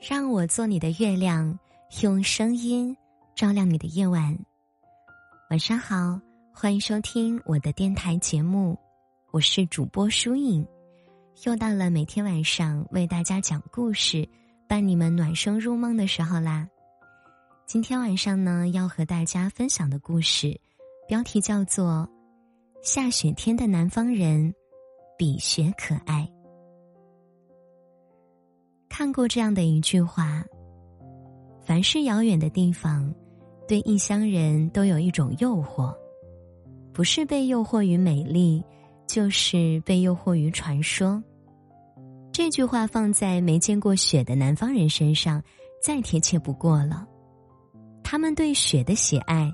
让我做你的月亮，用声音照亮你的夜晚。晚上好，欢迎收听我的电台节目，我是主播舒影。又到了每天晚上为大家讲故事、伴你们暖声入梦的时候啦。今天晚上呢，要和大家分享的故事，标题叫做《下雪天的南方人比雪可爱》。看过这样的一句话：凡是遥远的地方，对异乡人都有一种诱惑，不是被诱惑于美丽，就是被诱惑于传说。这句话放在没见过雪的南方人身上，再贴切不过了。他们对雪的喜爱，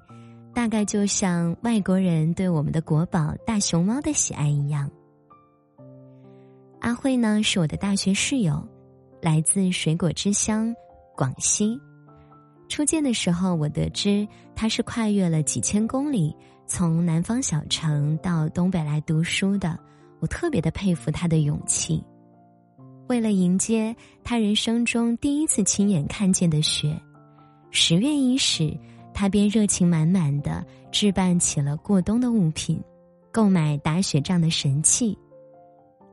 大概就像外国人对我们的国宝大熊猫的喜爱一样。阿慧呢，是我的大学室友。来自水果之乡广西，初见的时候，我得知他是跨越了几千公里，从南方小城到东北来读书的。我特别的佩服他的勇气。为了迎接他人生中第一次亲眼看见的雪，十月伊始，他便热情满满的置办起了过冬的物品，购买打雪仗的神器。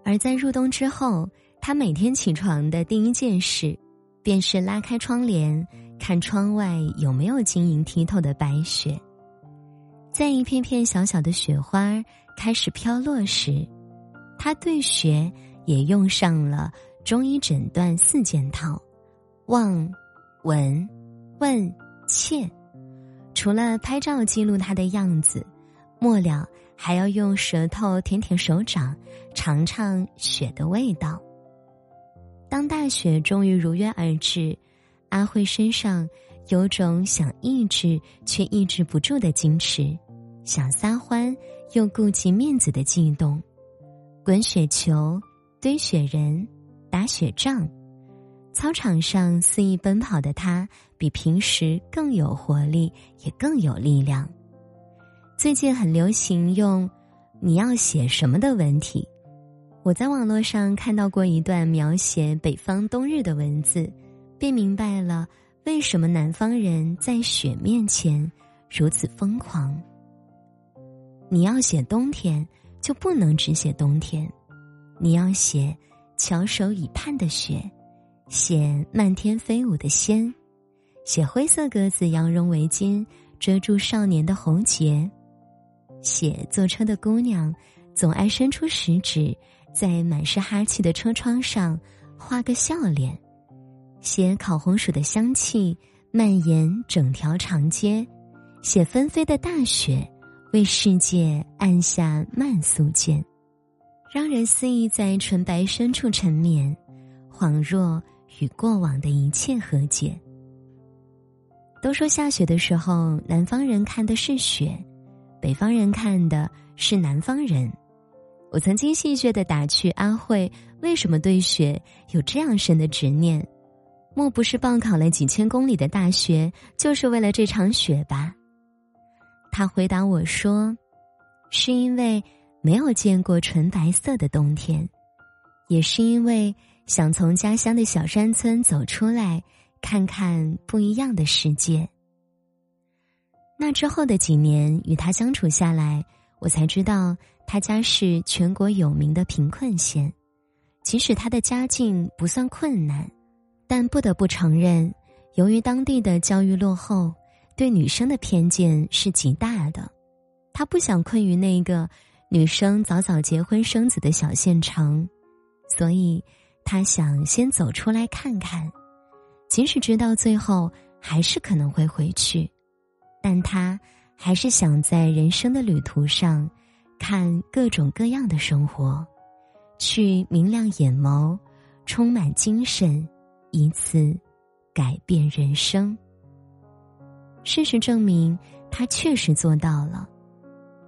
而在入冬之后。他每天起床的第一件事，便是拉开窗帘，看窗外有没有晶莹剔透的白雪。在一片片小小的雪花开始飘落时，他对雪也用上了中医诊断四件套：望、闻、问、切。除了拍照记录它的样子，末了还要用舌头舔舔手掌，尝尝雪的味道。当大雪终于如约而至，阿慧身上有种想抑制却抑制不住的矜持，想撒欢又顾及面子的悸动。滚雪球、堆雪人、打雪仗，操场上肆意奔跑的他，比平时更有活力，也更有力量。最近很流行用“你要写什么”的文体。我在网络上看到过一段描写北方冬日的文字，便明白了为什么南方人在雪面前如此疯狂。你要写冬天，就不能只写冬天，你要写翘首以盼的雪，写漫天飞舞的仙，写灰色格子羊绒围巾遮住少年的喉结，写坐车的姑娘总爱伸出食指。在满是哈气的车窗上画个笑脸，写烤红薯的香气蔓延整条长街，写纷飞的大雪为世界按下慢速键，让人肆意在纯白深处沉眠，恍若与过往的一切和解。都说下雪的时候，南方人看的是雪，北方人看的是南方人。我曾经戏谑的打趣阿慧，为什么对雪有这样深的执念？莫不是报考了几千公里的大学，就是为了这场雪吧？他回答我说：“是因为没有见过纯白色的冬天，也是因为想从家乡的小山村走出来，看看不一样的世界。”那之后的几年，与他相处下来。我才知道，他家是全国有名的贫困县。即使他的家境不算困难，但不得不承认，由于当地的教育落后，对女生的偏见是极大的。他不想困于那个女生早早结婚生子的小县城，所以他想先走出来看看。即使知道最后还是可能会回去，但他。还是想在人生的旅途上，看各种各样的生活，去明亮眼眸，充满精神，以此改变人生。事实证明，他确实做到了。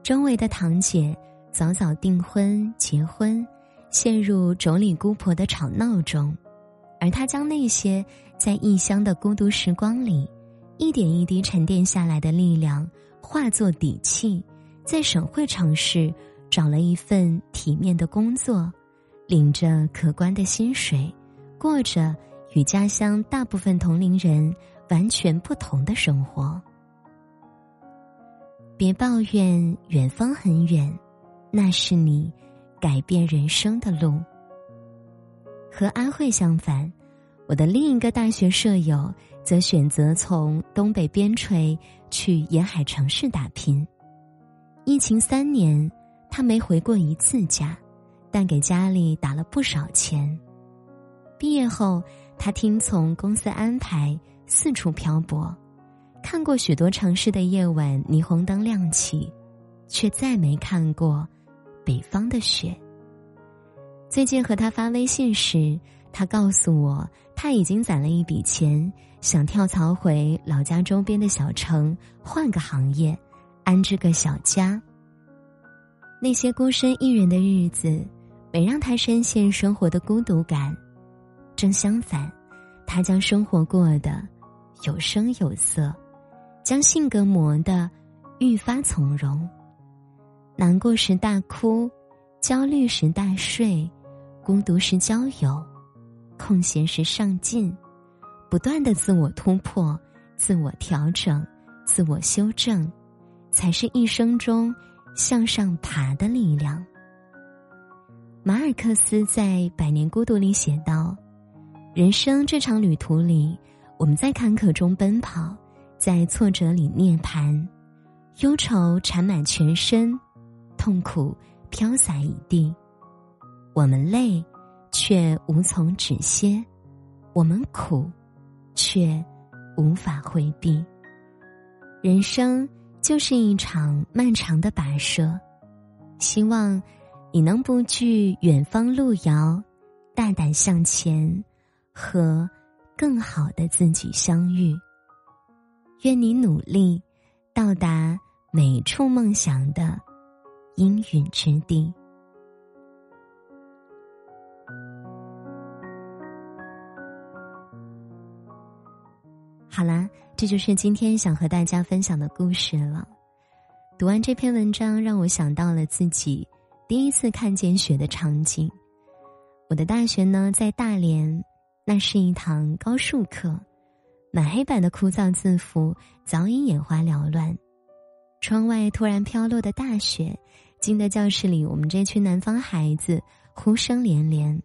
周围的堂姐早早订婚结婚，陷入妯娌姑婆的吵闹中，而他将那些在异乡的孤独时光里，一点一滴沉淀下来的力量。化作底气，在省会城市找了一份体面的工作，领着可观的薪水，过着与家乡大部分同龄人完全不同的生活。别抱怨远方很远，那是你改变人生的路。和阿慧相反，我的另一个大学舍友则选择从东北边陲去沿海城市打拼。疫情三年，他没回过一次家，但给家里打了不少钱。毕业后，他听从公司安排四处漂泊，看过许多城市的夜晚霓虹灯亮起，却再没看过北方的雪。最近和他发微信时，他告诉我他已经攒了一笔钱，想跳槽回老家周边的小城，换个行业，安置个小家。那些孤身一人的日子，没让他深陷生活的孤独感，正相反，他将生活过得有声有色，将性格磨得愈发从容。难过时大哭，焦虑时大睡。孤独时交友，空闲时上进，不断的自我突破、自我调整、自我修正，才是一生中向上爬的力量。马尔克斯在《百年孤独》里写道：“人生这场旅途里，我们在坎坷中奔跑，在挫折里涅槃，忧愁缠满全身，痛苦飘洒一地。”我们累，却无从止歇；我们苦，却无法回避。人生就是一场漫长的跋涉，希望你能不惧远方路遥，大胆向前，和更好的自己相遇。愿你努力，到达每处梦想的阴云之地。好啦，这就是今天想和大家分享的故事了。读完这篇文章，让我想到了自己第一次看见雪的场景。我的大学呢在大连，那是一堂高数课，满黑板的枯燥字符早已眼花缭乱。窗外突然飘落的大雪，惊得教室里我们这群南方孩子呼声连连。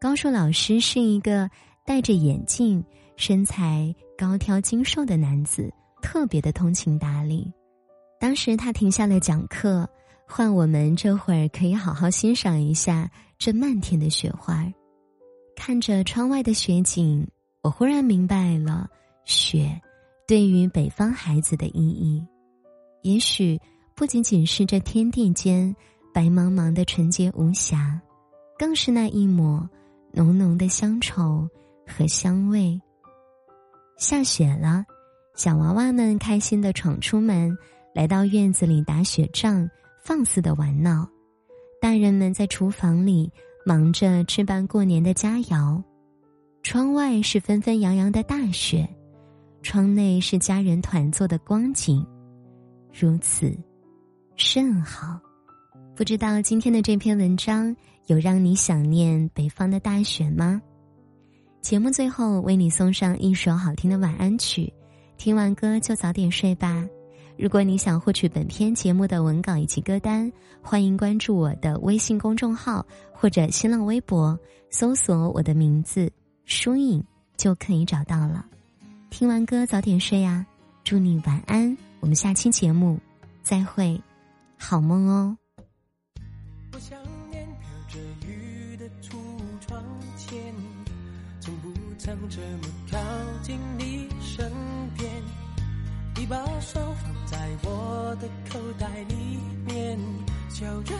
高数老师是一个戴着眼镜。身材高挑精瘦的男子特别的通情达理，当时他停下了讲课，换我们这会儿可以好好欣赏一下这漫天的雪花。看着窗外的雪景，我忽然明白了雪对于北方孩子的意义。也许不仅仅是这天地间白茫茫的纯洁无瑕，更是那一抹浓浓的乡愁和香味。下雪了，小娃娃们开心的闯出门，来到院子里打雪仗，放肆的玩闹；大人们在厨房里忙着置办过年的佳肴。窗外是纷纷扬扬的大雪，窗内是家人团坐的光景，如此甚好。不知道今天的这篇文章有让你想念北方的大雪吗？节目最后为你送上一首好听的晚安曲，听完歌就早点睡吧。如果你想获取本篇节目的文稿以及歌单，欢迎关注我的微信公众号或者新浪微博，搜索我的名字“疏影”就可以找到了。听完歌早点睡呀，祝你晚安。我们下期节目再会，好梦哦。想这么靠近你身边，你把手放在我的口袋里面，笑着，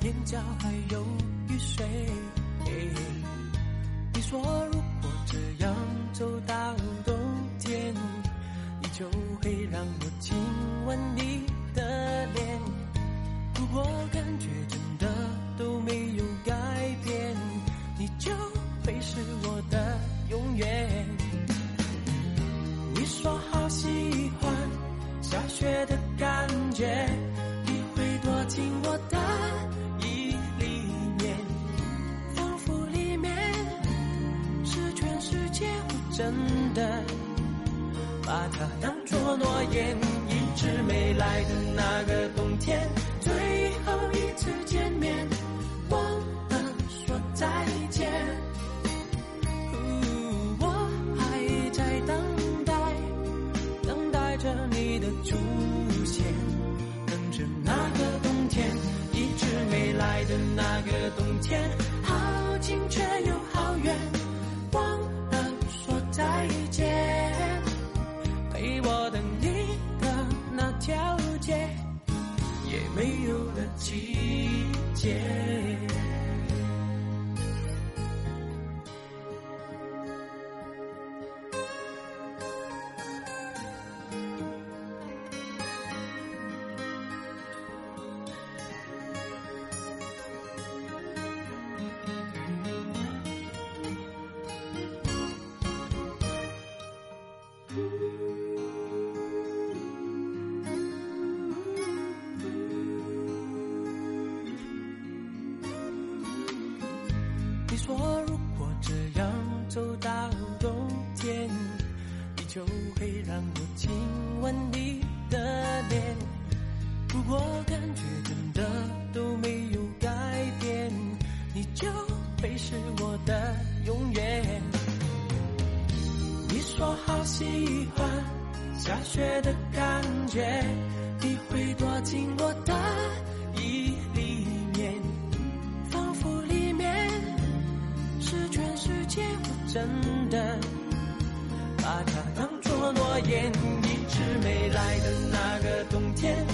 眼角还有雨水。你说如果这样走到冬天，你就会让我亲吻你的脸。如果感觉真的都没有改变，你就会是我的。永远。你说好喜欢下雪的感觉，你会躲进我的衣里面，仿佛里面是全世界。我真的把它当作诺言，一直没来的那个冬天，最后一。没有了季节。的永远，你说好喜欢下雪的感觉，你会躲进我的衣里面，仿佛里面是全世界。我真的把它当作诺言，一直没来的那个冬天。